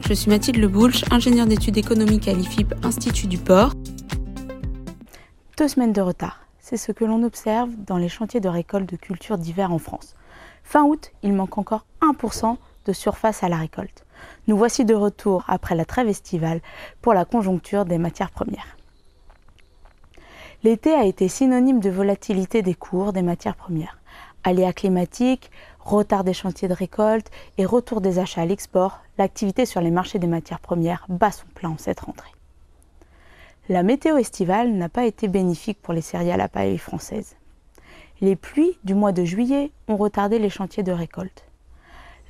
je suis Mathilde Leboulch, ingénieure d'études économiques à l'IFIP, Institut du Port. Deux semaines de retard, c'est ce que l'on observe dans les chantiers de récolte de cultures d'hiver en France. Fin août, il manque encore 1% de surface à la récolte. Nous voici de retour après la trêve estivale pour la conjoncture des matières premières. L'été a été synonyme de volatilité des cours des matières premières. Aléas climatiques, retard des chantiers de récolte et retour des achats à l'export, l'activité sur les marchés des matières premières bat son plein en cette rentrée. La météo estivale n'a pas été bénéfique pour les céréales à paille françaises. Les pluies du mois de juillet ont retardé les chantiers de récolte.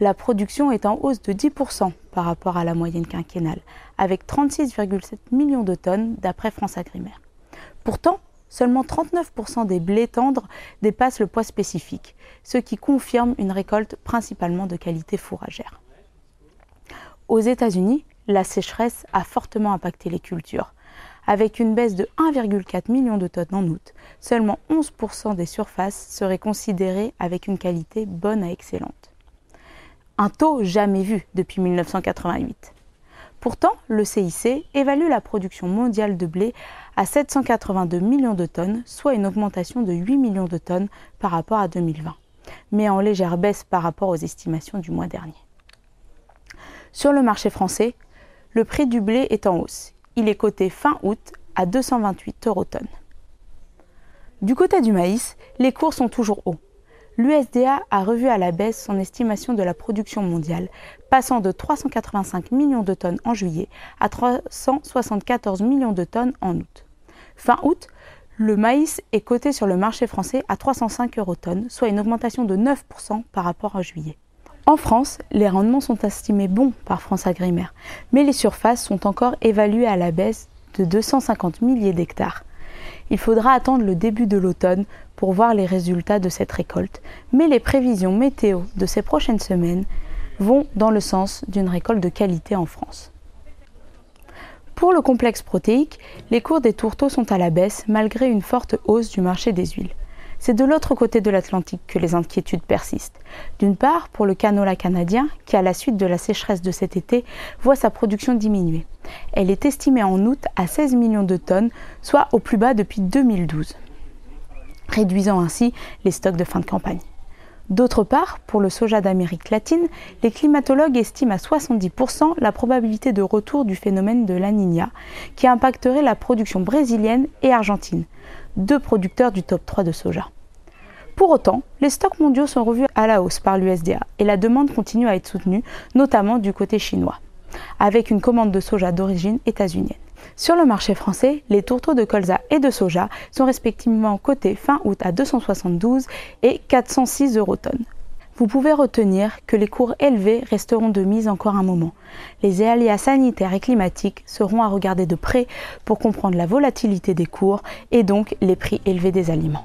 La production est en hausse de 10% par rapport à la moyenne quinquennale, avec 36,7 millions de tonnes d'après France Agrimaire. Pourtant, seulement 39% des blés tendres dépassent le poids spécifique, ce qui confirme une récolte principalement de qualité fourragère. Aux États-Unis, la sécheresse a fortement impacté les cultures. Avec une baisse de 1,4 million de tonnes en août, seulement 11% des surfaces seraient considérées avec une qualité bonne à excellente. Un taux jamais vu depuis 1988. Pourtant, le CIC évalue la production mondiale de blé à 782 millions de tonnes, soit une augmentation de 8 millions de tonnes par rapport à 2020, mais en légère baisse par rapport aux estimations du mois dernier. Sur le marché français, le prix du blé est en hausse. Il est coté fin août à 228 euros tonnes. Du côté du maïs, les cours sont toujours hauts l'USDA a revu à la baisse son estimation de la production mondiale, passant de 385 millions de tonnes en juillet à 374 millions de tonnes en août. Fin août, le maïs est coté sur le marché français à 305 euros tonnes, soit une augmentation de 9% par rapport à juillet. En France, les rendements sont estimés bons par France Agrimaire, mais les surfaces sont encore évaluées à la baisse de 250 milliers d'hectares. Il faudra attendre le début de l'automne pour voir les résultats de cette récolte, mais les prévisions météo de ces prochaines semaines vont dans le sens d'une récolte de qualité en France. Pour le complexe protéique, les cours des tourteaux sont à la baisse malgré une forte hausse du marché des huiles. C'est de l'autre côté de l'Atlantique que les inquiétudes persistent. D'une part, pour le canola canadien, qui à la suite de la sécheresse de cet été voit sa production diminuer. Elle est estimée en août à 16 millions de tonnes, soit au plus bas depuis 2012, réduisant ainsi les stocks de fin de campagne. D'autre part, pour le soja d'Amérique latine, les climatologues estiment à 70% la probabilité de retour du phénomène de la Niña, qui impacterait la production brésilienne et argentine, deux producteurs du top 3 de soja. Pour autant, les stocks mondiaux sont revus à la hausse par l'USDA et la demande continue à être soutenue, notamment du côté chinois, avec une commande de soja d'origine états-unienne. Sur le marché français, les tourteaux de colza et de soja sont respectivement cotés fin août à 272 et 406 euros tonnes. Vous pouvez retenir que les cours élevés resteront de mise encore un moment. Les aléas sanitaires et climatiques seront à regarder de près pour comprendre la volatilité des cours et donc les prix élevés des aliments.